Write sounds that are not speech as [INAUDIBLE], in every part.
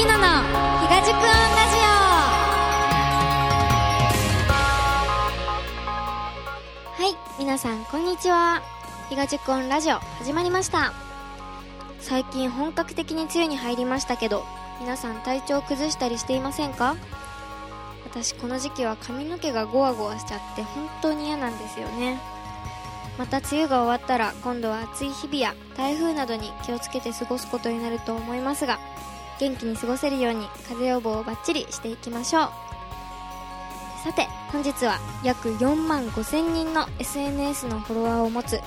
きのの東塾音ラジオ。はい皆さんこんにちは。東塾音ラジオ始まりました。最近本格的に梅雨に入りましたけど皆さん体調崩したりしていませんか？私この時期は髪の毛がゴワゴワしちゃって本当に嫌なんですよね。また梅雨が終わったら今度は暑い日々や台風などに気をつけて過ごすことになると思いますが元気に過ごせるように風邪予防をバッチリしていきましょう。さて本日は約4万5000人の SNS のフォロワーを持つ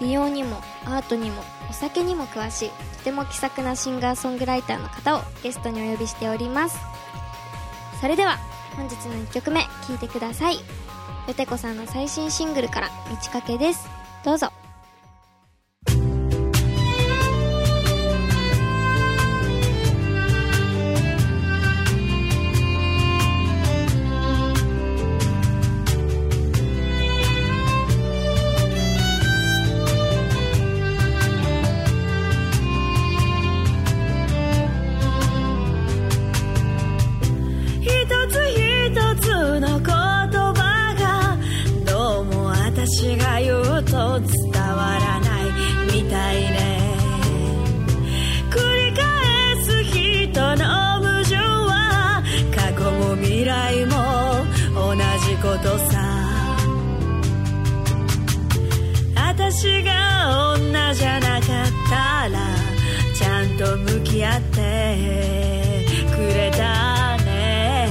美容にもアートにもお酒にも詳しいとても気さくなシンガーソングライターの方をゲストにお呼びしております。それでは本日の1曲目聴いてください。よてこさんの最新シングルから「道かけ」です。どうぞ。私が女じゃなかったらちゃんと向き合ってくれたね。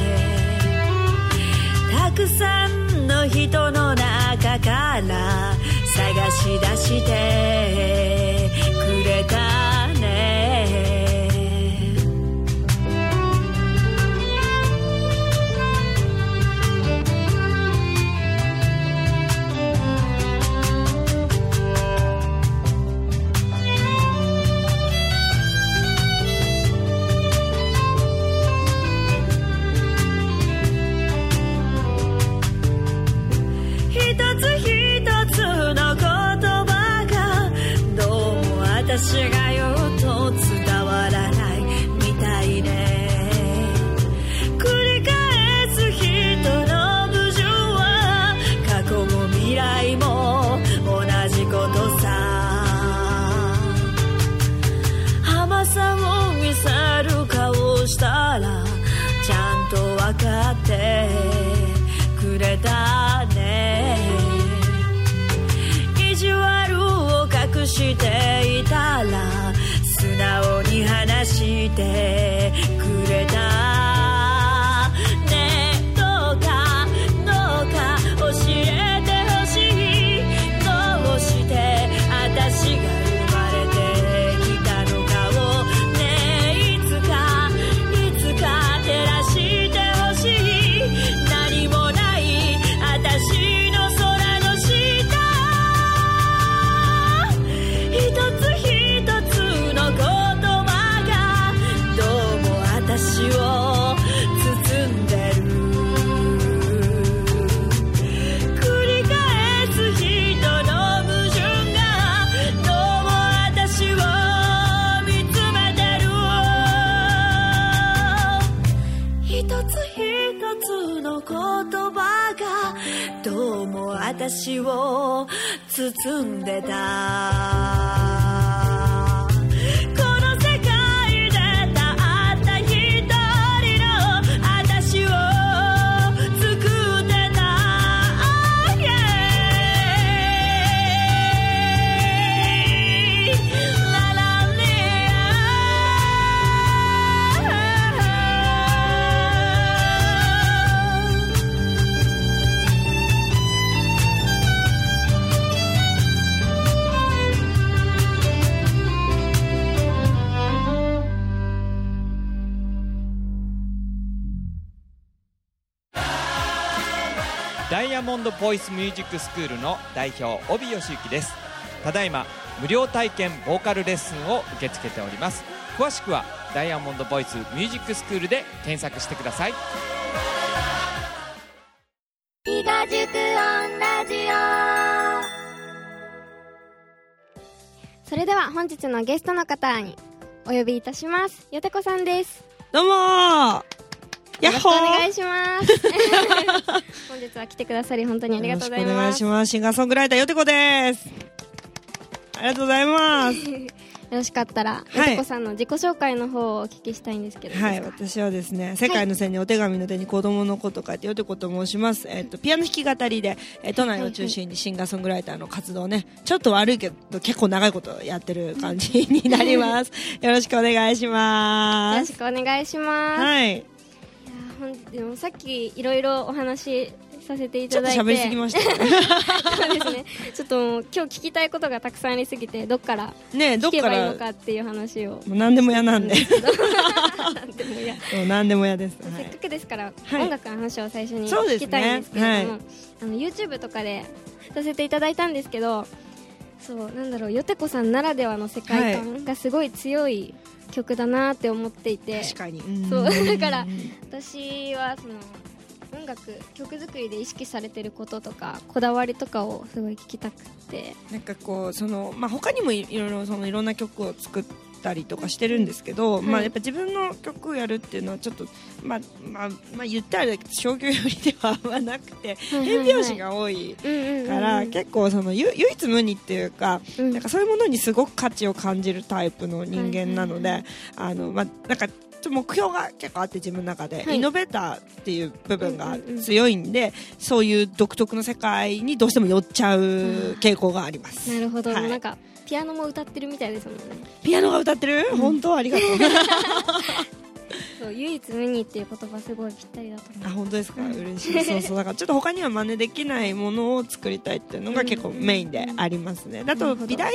たくさんの人の中から探し出してしたらちゃんと分かってしてくボイスミュージックスクールの代表帯義行です。ただいま無料体験ボーカルレッスンを受け付けております。詳しくはダイヤモンドボイスミュージックスクールで検索してください。東塾オンラジオ。それでは本日のゲストの方にお呼びいたします。よてこさんです。どうもーよろしくおやっほー願いし [LAUGHS] ます。本日は来てくださり本当にありがとうございよろしくお願ます。よいします。シンガーソングライター、よてこです。ありがとうございます。ろしかったら、いよてこさんの自己紹介の方をお聞きしたいんですけど。はい私はですね、世界の線にお手紙の手に子供の子と書いて、よてこと申します。えっと、ピアノ弾き語りで、えー都内を中心にシンガーソングライターの活動をね、ちょっと悪いけど、結構長いことやってる感じになります。よろしくお願いしよます。ろしくお願いします。はい。でもさっきいろいろお話しさせていただいて喋りすぎました。そうですねちょっと今日聞きたいことがたくさんありすぎてどっから聞けばいいのら、かっていう話をもう何でも嫌なんで。なんでもいやもう何でも嫌です。はせっかい。くですから、はい音楽の話を最初に聞きたいんですけれども、はいあの YouTube とかでさせていただいたんですけどそうなんだろうよてこさんならではの世界観がすごい強い曲だなって思っていて、確かに。そう。うん。だから私はその音楽曲作りで意識されてることとかこだわりとかをすごい聞きたくて。なんかこうその、まあ、他にもいいろいろそのいろんな曲を作ったりとかしてるんですけど、い。まあ、やっぱ自分の曲をやるっていうのはちょっと、まあまあまあ、言ったら商業寄りではあんまなくてはいはい変拍子が多いから結構そのゆ唯一無二っていうかうん。なんかそういうものにすごく価値を感じるタイプの人間なので、はい。あのまあなんかと目標が結構あって自分の中で、はい。イノベーターっていう部分がうんうんうん強いん。で、そういう独特の世界にどうしても寄っちゃう傾向があります。なるほど、はい。なんかピアノも歌ってるみたいですもんね。ピアノが歌ってる、本当？ありがとう。[LAUGHS] そう唯一無二っていう言葉すごいぴったりだと思う。あ本当ですか？嬉しい。そうそう。だからちょっと他には真似できないものを作りたいっていうのが結構メインでありますね。だなるほど。と美大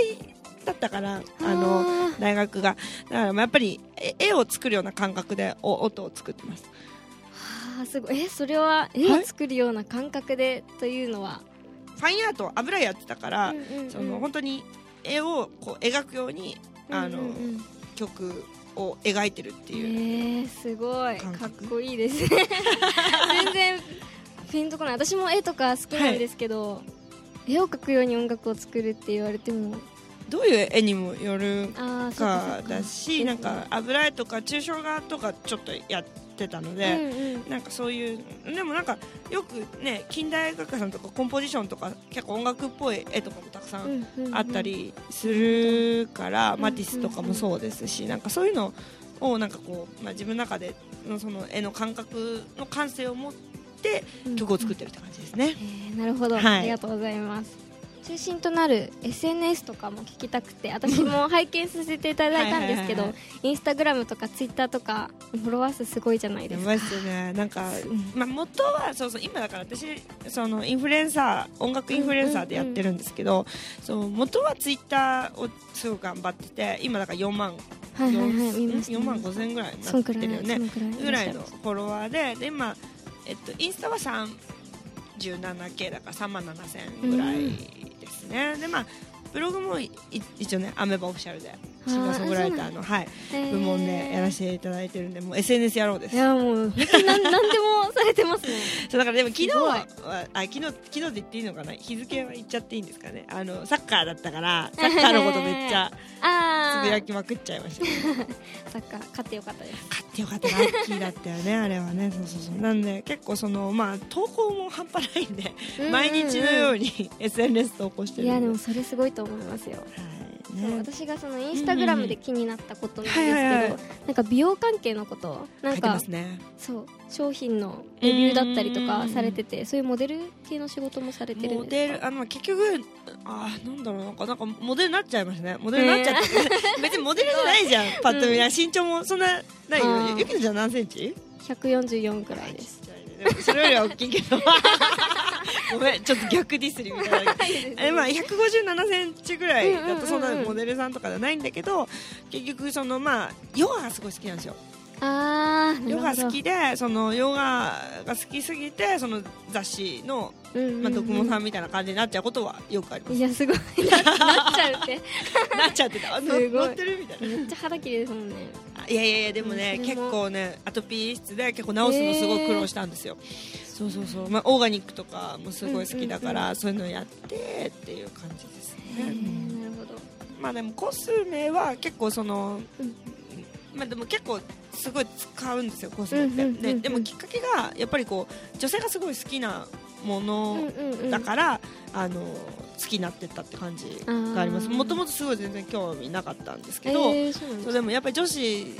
だったからあの大学が。だからまあやっぱりえ絵を作るような感覚でお音を作ってます。はあすごい。えそれは絵を作るような感覚でというのは、ファインアート油絵やってたから、その本当に絵をこう描くようにあの、曲を描いてるっていう、えー、すごい。かっこいいですね。[LAUGHS] 全然ピンとこない。私も絵とか好きなんですけど、絵を描くように音楽を作るって言われてもどういう絵にもよるかだしなんか油絵とか抽象画とかちょっとやってたので、うんうん。なんかそういうでもなんかよくね近代画家さんとかコンポジションとか結構音楽っぽい絵とかもたくさんうんうんうんあったりするから、んマティスとかもそうですしなんかそういうのをなんかこう、まあ、自分の中でのその絵の感覚の感性を持って曲を作ってるって感じですね。えーなるほど、はい。ありがとうございます中心となる SNS とかも聞きたくて私も拝見させていただいたんですけどインスタグラムとかツイッターとかフォロワー数すごいじゃないですか。すよねなんか、うん。まあ、元はそうそう今だから私そのインフルエンサー音楽インフルエンサーでやってるんですけど、そう元はツイッターをすごく頑張ってて今だから4万はいはいはい見ました4万5千ぐらいになってるよね。ぐらいのフォロワーで。で今、えっと、インスタは 37K だから3万7千ぐらいですね、でまあブログも一応ねアメバオフィシャルで。シンガーソングライターの、はい、部門でやらせていただいてるんでもう SNS やろうです。いやもう本当に何何でもされてますね。[LAUGHS] そうだからでも昨日はあ昨日昨日で言っていいのかな？日付は言っちゃっていいんですかね？あのサッカーだったからサッカーのことめっちゃ [LAUGHS] つぶやきまくっちゃいました、ね、[LAUGHS] サッカー勝ってよかったです。勝ってよかった。ラッキーだったよねあれはね。そうそうそう。なんで結構そのまあ投稿も半端ないんで毎日のように SNS 投稿してるいやでもそれすごいと思いますよ。はいね。私がそのインスタグラムで気になったことなんですけど、なんか美容関係のことなんかすね。そう商品のレビューだったりとかされててそういうモデル系の仕事もされてるんモですか？デルあの結局あーなんだろうなんかなんかモデルになっちゃいましたね。モデルになっちゃって、別にモデルじゃないじゃん。[LAUGHS] パッと見、身長もそんなないあよーゆきのちゃん何センチ？144くらいです。ちっちゃいね。でもそれよりは大きいけどごめんちょっと逆ディスりみたい。[LAUGHS] なえまあ157センチぐらいだとそんなモデルさんとかじゃないんだけど結局そのまあヨガがすごい好きなんですよ。あーヨガ好きでそのヨガが好きすぎてその雑誌の、うんうんうん。まあ、読モさんみたいな感じになっちゃうことはよくあります。いやすごい。ななっちゃうって。[LAUGHS] なっちゃってた。あすごい。乗ってるみたいな。めっちゃ肌綺麗ですもんね。あいやいやいやでもねうん結構ねアトピー質で結構治すのすごい苦労したんですよ、そうそうそう、まあ、オーガニックとかもすごい好きだから、そういうのやってっていう感じですね、なるほど。まあでもコスメは結構その、うん。まあ、でも結構すごい使うんですよコスメって、ででもきっかけがやっぱりこう女性がすごい好きなものだから、あの好きになってったって感じがあります。もともとすごい全然興味なかったんですけど、えーそうでもやっぱり女子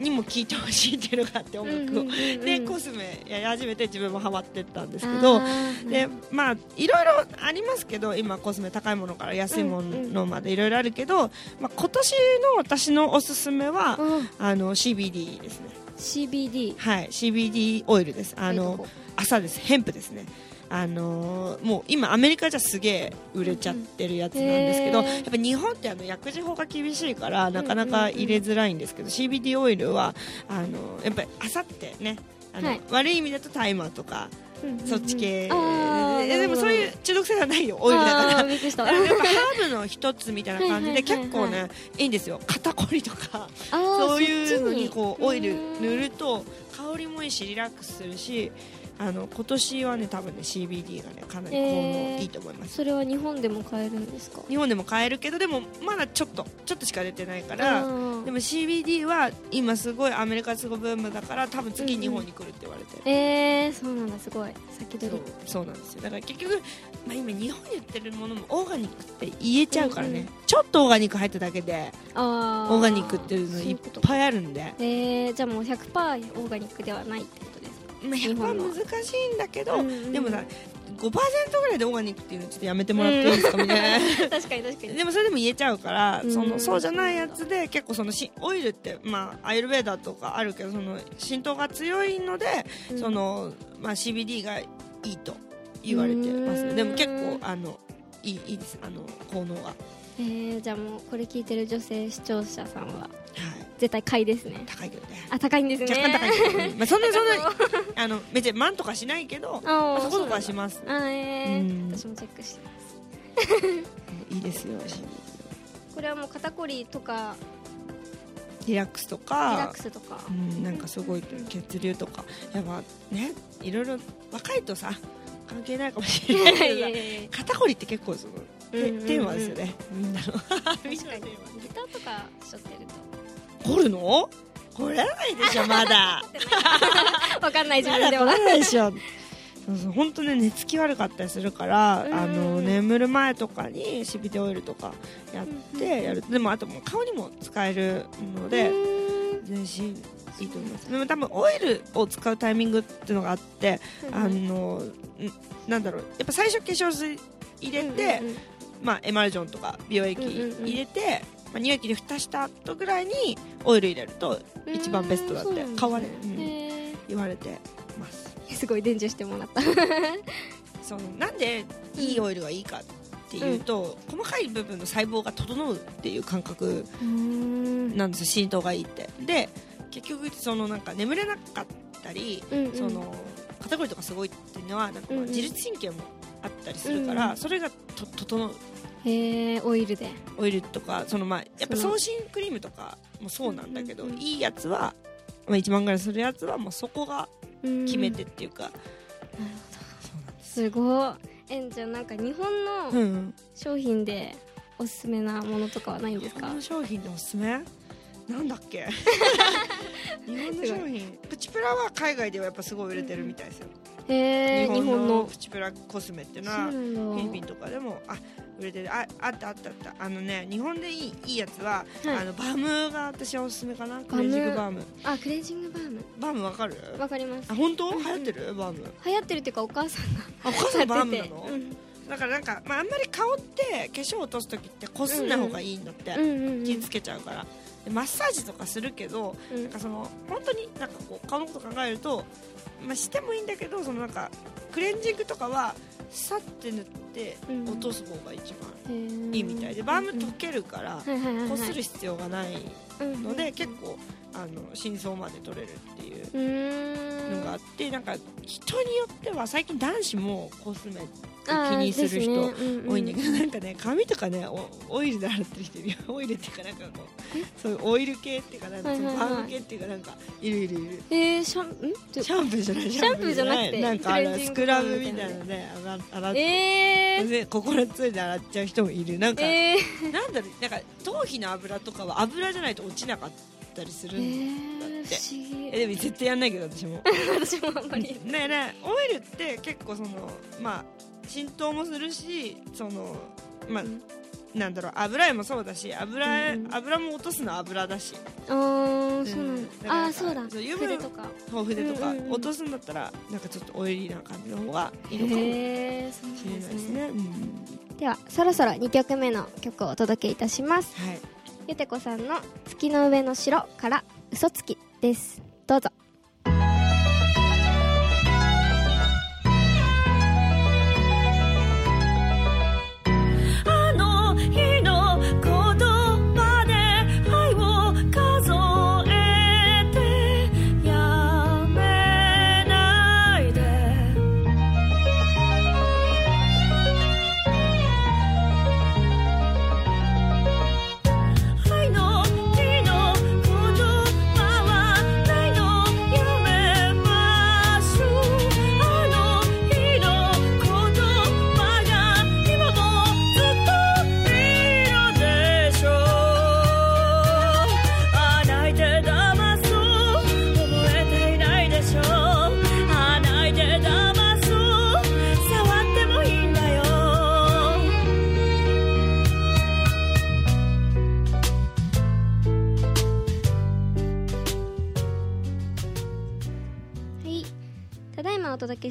にも聴いてほしいっていうのがあって音楽を、うんうんうんうん。でコスメやり始めて自分もハマってったんですけどでまあいろいろありますけど今コスメ高いものから安いものまでいろいろあるけど、まあ、今年の私のおすすめは、うん。あの CBD ですね。CBD はい CBD オイルです。あの朝です。ヘンプですねあのーもう今アメリカじゃすげえ売れちゃってるやつなんですけど、うんやっぱ日本ってあの薬事法が厳しいからなかなか入れづらいんですけど、CBD オイルはあのやっぱり朝ってねあの、はい。悪い意味だとタイマーとかそっち系、でもそういう中毒性はないよオイルだから。やっぱハーブの一つみたいな感じで結構ねいいんですよ。肩こりとか。あーそういうのにこうオイルうん。塗ると香りもいいしリラックスするしあの今年はね多分ね CBD がねかなり効えー。能いいと思います、それは日本でも買えるんですか？日本でも買えるけどでもまだちょっとちょっとしか出てないからうん。でも CBD は今すごいアメリカすごいブームだから多分次日本に来るって言われてる、えー、そうなんだすごい。先取そうりそうなんですよ。だから結局、まあ、今日本に売ってるものもオーガニックって言えちゃうからね、うんうんちょっとオーガニック入っただけでオーガニックっていうのいっぱいあるんで。えー、じゃあもう100%オーガニックではないってこと？100%難しいんだけど、うんうん。でもさ5%ぐらいでオーガニックっていうのちょっとやめてもらっていいですかみたいな。[LAUGHS] 確かに確かに。でもそれでも言えちゃうから、うんそのそうじゃないやつで結構そのしオイルって、まあ、アイルベーダーとかあるけどその浸透が強いので、うん。そのまあ、CBD がいいと言われてます。うん。ねでも結構あのいいいいです。あの効能が、はえー、じゃあもうこれ聞いてる女性視聴者さんはい絶対買いですね。高いけどね。あ高いんですね。若干高いけど、うんまあ、そんな [LAUGHS] そんなあの別に万とかしないけどまあそこそこはします。あーえ私もチェックしてます。いいですよ。これはもう肩こりとか。リラックスとリラッかクスとか。うん、なんかすごい血流とか。やっぱねいろいろ若いとさ関係ないかもしれないいけどさ [LAUGHS] やいやいや肩こりって結構その、テうんうテーマですよね。[LAUGHS] みんなの。ギターとかしょってる凝るの？凝らないでしょまだ。とわかんない自ま分ではだ凝らないでしょ。[LAUGHS] 本当ね寝つき悪かったりするから、うん。あの眠る前とかに CBD オイルとかやってやる、でもあともう顔にも使えるので、全身いいと思います。でも多分オイルを使うタイミングっていうのがあって、あのんなんだろう。やっぱ最初化粧水入れて、まあ、エマルジョンとか美容液入れて、まあ、乳液で蓋した後ぐらいにオイル入れると一番ベストだって買われ、うんへ言われてます。ーすごい伝授してもらった。[LAUGHS] そのなんでいいオイルがいいかっていうと、細かい部分の細胞が整うっていう感覚なんですよ浸透がいいって。で結局そのなんか眠れなかったり、うんうん。その肩こりとかすごいっていうのはなんか自律神経もあったりするから、うん。それがと整うへえオイルで。オイルとかそのまあやっぱ送信クリームとかもそうなんだけど、うんうんうん。いいやつは、まあ、1万ぐらいするやつはもうそこが決めてっていうか、なるほそうなんですど。すごい。えじゃあなんか日本うのん。商品でおすすめなものとかはないんですか？この商品でおすすめ？なんだっけ？[LAUGHS] 日本の商品。プチプラは海外ではやっぱすごい売れてるみたいですよ、へえ日本のプチプラコスメっていうのはフィリピンとかでもあ売れてる。ああったあったあった。あのね日本でいいいいやつは、はい。あのバームが私はおすすめかな。クレンジングバーム。あクレンジングバーム。バームわかる？わかります。あ本当？うん流行ってる？バーム。流行ってるっていうかお母さんがあお母さんバームなの、うん。だからなんか、まあ、あんまり顔って化粧落とす時ってこすんない方がいいんだって、気つけちゃうから。でマッサージとかするけどうん。なんかその本当になんかこう顔のこと考えると、まあ、してもいいんだけどそのなんかクレンジングとかはさって塗ってうん。落とす方が一番いいみたいで、バーム溶けるからこする必要がないうんので結構あの真相まで取れるっていう。うーん。のがあってなんか人によっては最近男子もコスメ気にする人ですね。うんうん。多いんだけど、なんかね髪とかねおオイルで洗ってる人いるよ。[LAUGHS] オイルっていうかなんかこうそういうオイル系っていうかなんかはいはいはい。バーム系っていうかなんかいるいるいる。えー、シャンシャンプーじゃない。シャンプーじゃなくてなんかあのスクラブみたいなので洗洗って、えー、でココナッツオイルで洗っちゃう人もい。るなんか、えなんだろうなんか頭皮の油とかは油じゃないと落ちなかったったりすえるんだー、って、不思議。えでも絶対やんないけど私も。[LAUGHS] 私もあんまり。ねえねえオイルって結構そのまあ浸透もするしそのまあ、うん。なんだろう油絵もそうだし油,、油も落とすのは油だし。あーそうなんあーそうだ。そう油分筆とか。豆腐でとか落とすんだったらなんかちょっとオイリーな感じの方がいいのかも。しへえそうれないですすね、うん。ではそろそろ2曲目の曲をお届けいたします。はいゆてこさんの「月の上の城」から「嘘つき」です。どうぞ。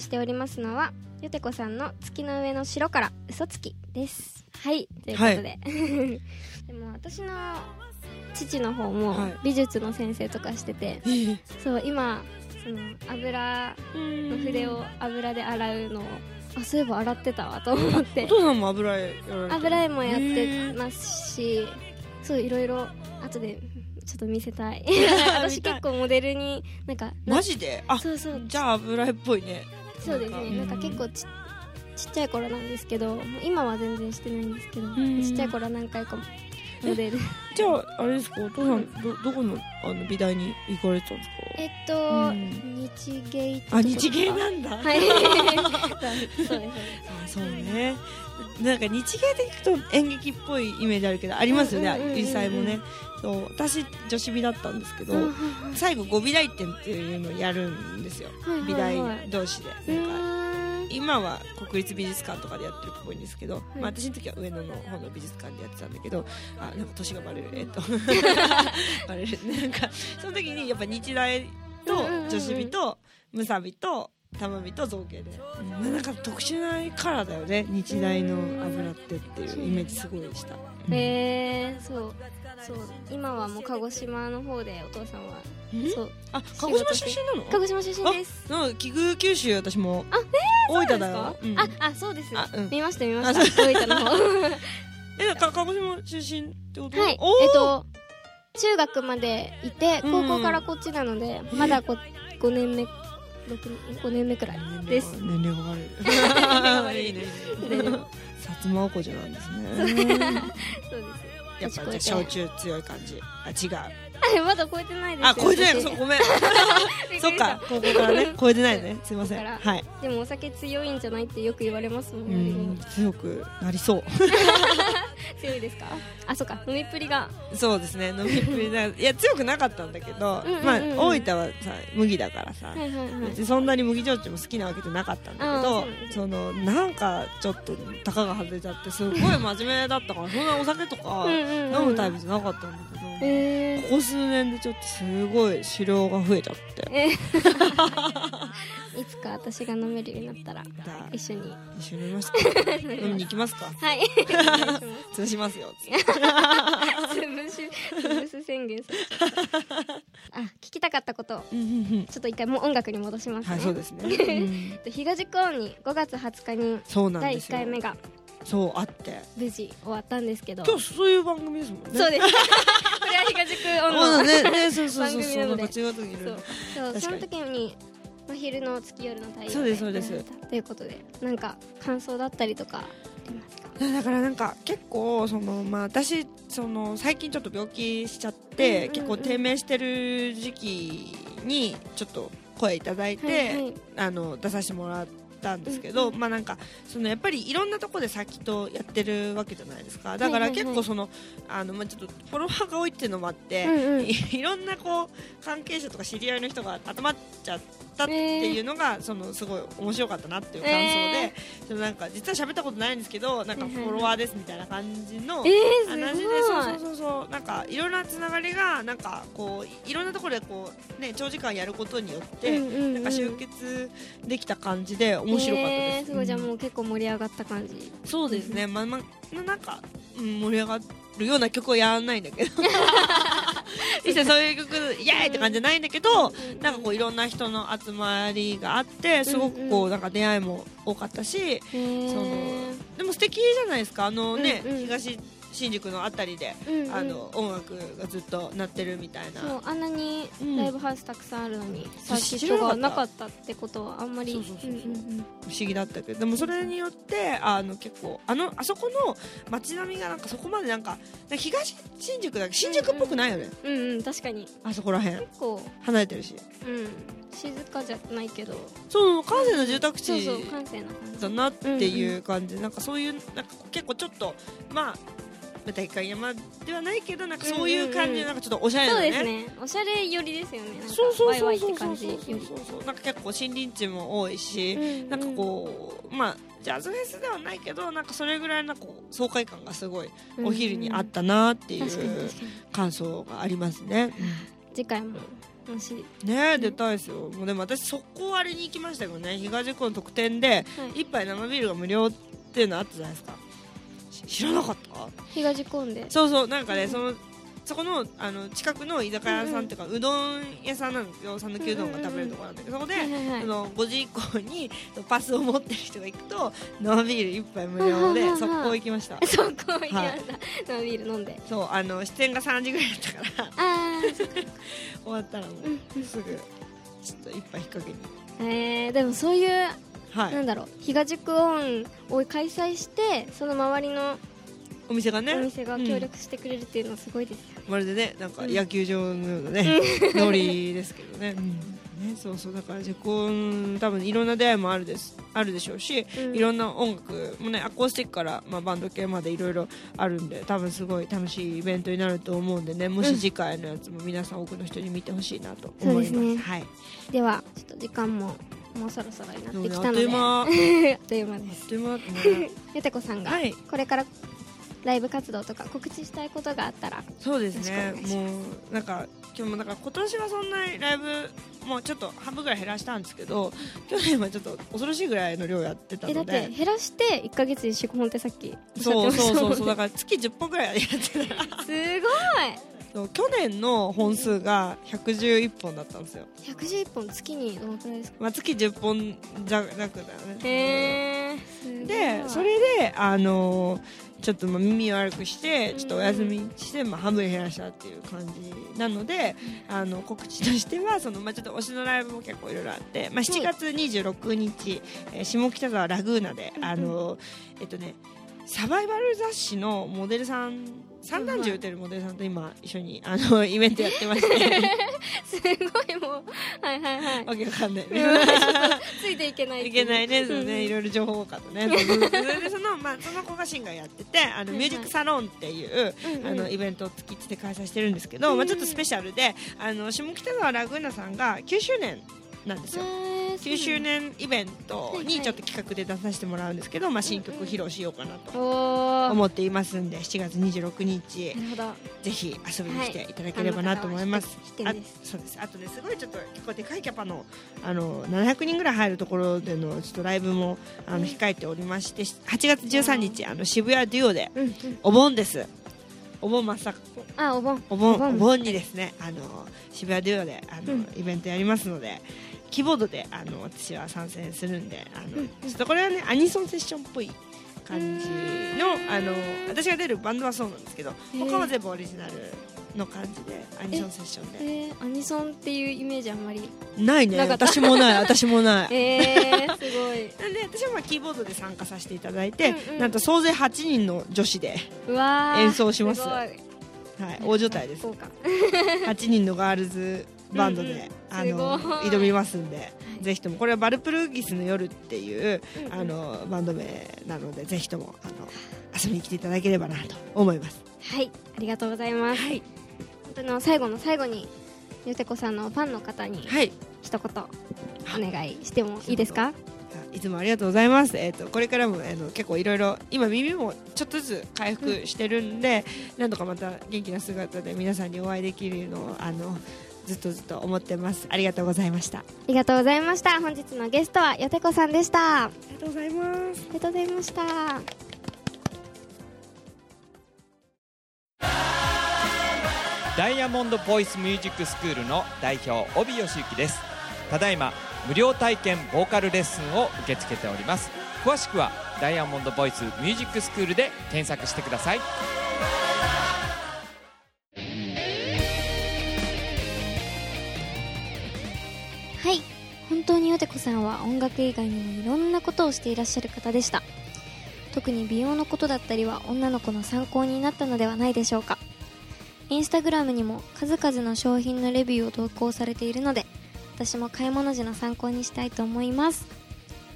しておりますのはゆてこさんの「月の上の城」から「嘘つき」です。はいということで、[LAUGHS] でも私の父の方もはい。美術の先生とかしてて、えーそう今その油の筆を油で洗うのをあそういえば洗ってたわと思って。お父さんも油絵油絵もやっへてーますしそういろいろ後でちょっと見せたい。[LAUGHS] 私結構モデルになんかなマジで？あそうそう。じゃあ油絵っぽいねそうですね。なんんか結構ちちっちゃい頃なんですけど今は全然してないんですけどん。ちっちゃい頃は何回かモデルじゃああれですかお父さんどどこのあの美大に行かれてたんですか？えっと、うん。日芸あ日芸なんだ。はい。[LAUGHS] そうですあそうね。なんか日芸で行くと演劇っぽいイメージあるけどありますよね実際もね。そう私女子美だったんですけど、うん最後語美大展っていうのをやるんですよ、はいはいはい。美大同士で。うなんか今は国立美術館とかでやってるっぽいんですけど、い。まあ、私の時は上野の方の美術館でやってたんだけどあなんか年がバレる。えっと。[LAUGHS] [LAUGHS] バレる。なんかその時にやっぱ日大と女子美とむさびと玉美と造形で、うん。なんか特殊なカラーだよね。日大の油ってっていうイメージすごいでした、うんへえそうそう今はもう鹿児島の方でお父さんはんそう。あ鹿児島出身なの？鹿児島出身です。あなんか奇遇九州私もあ大分だよ、うん。ああそうです。あうん。見ました見ました。大分の方。[LAUGHS] えか鹿児島出身ってこと？はい。えっと中学までいてうん高校からこっちなのでまだこ5年目六5年目くらいです。年齢がバレるバレるい。[LAUGHS] い。[LAUGHS] ね。薩摩おこじなんですそう。ねですやっぱじゃあ焼酎強い感じ。あ違う。あ [LAUGHS] まだ超えてないですよ。あ超えてない。そうごめん。[LAUGHS] そっか。高校からね。超えてないね。すいません。はい。でもお酒強いんじゃないってよく言われますもん。う周りにん。強くなりそう [LAUGHS] 強いですか？あそっか。飲みっぷりが。そうですね。飲みっぷりな [LAUGHS] いや強くなかったんだけどまあ大分はさ麦だからさ。はいはいはい。別にそんなに麦焼酎も好きなわけじゃなかったんだけどそのなんかちょっとたかが外れちゃってすごい真面目だったからそんなお酒とか飲むタイプじゃなかったんだけど、えここ数年でちょっとすごい狩猟が増えちゃって [LAUGHS] いつか私が飲めるようになったらだ一緒に。一緒に飲みますか？[LAUGHS] 飲みに行きますか？はい。[LAUGHS] 潰しますよ。潰し潰す宣言 [LAUGHS] あ聞きたかったこと。ちょっと一回もう音楽に戻しますね。はいそうですね、うん。東地コンに5月20日に第1そうなんですよ。回目がそうあって。無事終わったんですけど。今日そういう番組ですもんね。そうです。これは東地区オンそうのだね。ねそうそう番そうそう。そう。そうその時に真昼の月夜の太陽そうですそうです。ということでなんか感想だったりとかありますか？だからなんか結構その、まあ、私その最近ちょっと病気しちゃって、結構低迷してる時期にちょっと声いただいて、はいはい。あの出させてもらったんですけど、まあなんかそのやっぱりいろんなところで先とやってるわけじゃないですか。だから結構その、あのまあちょっとフォロワーが多いっていうのもあって、うんうん。いいろんなこう関係者とか知り合いの人が集まっちゃったっていうのが、そのすごい面白かったなっていう感想で、そのなんか実は喋ったことないんですけどなんかフォロワーですみたいな感じの。話でごい。そうそうそうなんかいろんなつながりがなんかこういろんなところでこうね長時間やることによって、うんうんうん。なんか集結できた感じで面白かったです。えーすごい。じゃもう結構盛り上がった感じ。そうですね、まあまあなんか、うん、盛り上がるような曲はやらないんだけど。[LAUGHS] 実際そういう曲イエーイって感じじゃないんだけど、うん。なんかこういろんな人の集まりがあってすごくこうなんか出会いも多かったし、そのでも素敵じゃないですか。あのね、東新宿のあたりで、うんうん。あの音楽がずっと鳴ってるみたいな。そうあんなにうん。ライブハウスたくさんあるのに、サーキットがなかったってことはあんまり不思議だったけどでもそれによってあの結構あのあそこの街並みがなんかそこまでなんか東新宿だけ？新宿っぽくないよね、うんうん。確かに。あそこら辺。結構。離れてるし。うん。静かじゃないけど。そう閑静な住宅そう地だなっていう感じ、なんかそういうなんか結構ちょっとまあ大会山ではないけどなんかそういう感じなんかちょっとおしゃれなね。そうですね。おしゃれ寄りですよね。そうそうワイワイっそうそう。そうそうなんか結構森林地も多いし、うんうん。なんかこうまあジャズフェスではないけどなんかそれぐらいなんか爽快感がすごいお昼にあったなっていう感想がありますね。次回ももし。ねえ出たいですよ。もうでも私速攻あれに行きましたけどね。東区の特典ではい。一杯生ビールが無料っていうのあったじゃないですか。し知らなかった？東コンで。そうそうなんかねそのそこのあの近くの居酒屋さんっていうか、うどん屋さんなんですよ讃岐うどんが食べれるところなんだけどそこで、はいはいはい。その5時以降にパスを持ってる人が行くと生ビール一杯無料で速攻行きました。[LAUGHS] そこ行きました。生ビール飲んで。そうあの出演が3時ぐらいだったから。[LAUGHS] 終わったらもうすぐちょっと一杯引っ掛けに。えー、でもそういうはい。なんだろう東区オンを開催してその周りのお店がね。お店がうん協力してくれるっていうのはすごいですよ、まるでねなんかうん。野球場のようなね、[LAUGHS] ノリですけどね,、ねそうそう。だからジェコン多分いろんな出会いもあるですあるでしょうし、うん。いろんな音楽もねアコースティックから、まあ、バンド系までいろいろあるんで多分すごい楽しいイベントになると思うんでねもし次回のやつも皆さん多くの人に見てほしいなと思います。そうですね。はい。ではちょっと時間ももうそろそろになってきあたので。ああっという間です。っという間。ね [LAUGHS] ゆてこさんがはい。これからライブ活動とか告知したいことがあったらそうですね。もうなんか今日もなんか今年はそんなにライブもうちょっと半分ぐらい減らしたんですけど去年はちょっと恐ろしいぐらいの量やってたえだのでって減らして1か月で4本ってさっきそうそうそうそう。だから月10本ぐらいやってた。[LAUGHS] すごい去年の本数が111本だったんですよ、111本月にどのくらいですか？まあ、月10本弱だよね。へえでそれであのーちょっとまあ耳を悪くしてちょっとお休みして、まあ、半分減らしたっていう感じなので、あの告知としてはその、まあ、ちょっと推しのライブも結構いろいろあって、まあ、7月26日、えー下北沢ラグーナで、あのーえっとねサバイバル雑誌のモデルさん三段銃打てるモデルさんと今一緒にあのイベントやってまして [LAUGHS] すごいもうはいはいはい。わけわかんない。うんちょっとついていけないいけないね、そううん。ね、いろいろ情報多かったね。[LAUGHS] でその、まあ、その子がシンガーやってて、あの、はいミュージックサロンっていう、あの、イベントを月1で開催してるんですけど、まあ、ちょっとスペシャルで、あの、下北沢ラグーナさんが9周年なんですよ。へー9周年イベントにちょっと企画で出させてもらうんですけど、まあ、新曲披露しようかなと思っていますんで、7月26日、ぜひ遊びに来ていただければなと思います。あそうです。あとねすごいちょっと結構でかいキャパのあの700人ぐらい入るところでのちょっとライブもあのうん。控えておりまして8月13日あの渋谷デュオでお盆です。お盆真っ盛あお盆お盆。お盆にですねあの渋谷デュオであの、うん。イベントやりますのでキーボードであの私は参戦するんであの、うんちょっとこれはねアニソンセッションっぽい感じのあの私が出るバンドはそうなんですけどー。他は全部オリジナルの感じでアニソンセッションで。えー、アニソンっていうイメージあんまりないね。私もない。私もない。[LAUGHS] えー、すごい。なんで私はまあキーボードで参加させていただいて、うんうん。なんと総勢8人の女子で、演奏します。はい、大所帯です。そうか。8人のガールズバンドで、うんうん。あの挑みますんではい。ぜひともこれはバルプルギスの夜っていう、うんうん。あのバンド名なのでぜひともあの遊びに来ていただければなと思います。はいありがとうございます、はい。本当の最後の最後にゆてこさんのファンの方にはい。一言お願いしてもいいですか？いつもありがとうございます。えっ、とこれからもあの結構いろいろ今耳もちょっとずつ回復してるんで、何度かまた元気な姿で皆さんにお会いできるのをあのずっとずっと思ってます。ありがとうございました。あありがとうございました本日のゲストはよてこさんでしたありがとうございます。りがとうございましたダイヤモンドボイスミュージックスクールの代表帯義行ですただいま無料体験ボーカルレッスンを受け付けております詳しくはダイヤモンドボイスミュージックスクールで検索してくださいはい。本当によてこさんは音楽以外にもいろんなことをしていらっしゃる方でした。特に美容のことだったりは女の子の参考になったのではないでしょうか。インスタグラムにも数々の商品のレビューを投稿されているので私も買い物時の参考にしたいと思います。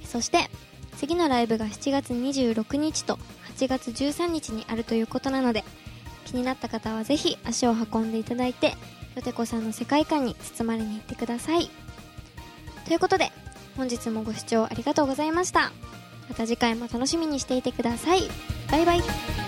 そして次のライブが7月26日と8月13日にあるということなので気になった方はぜひ足を運んでいただいてよてこさんの世界観に包まれに行ってください。ということで本日もご視聴ありがとうございました。また次回も楽しみにしていてください。バイバイ。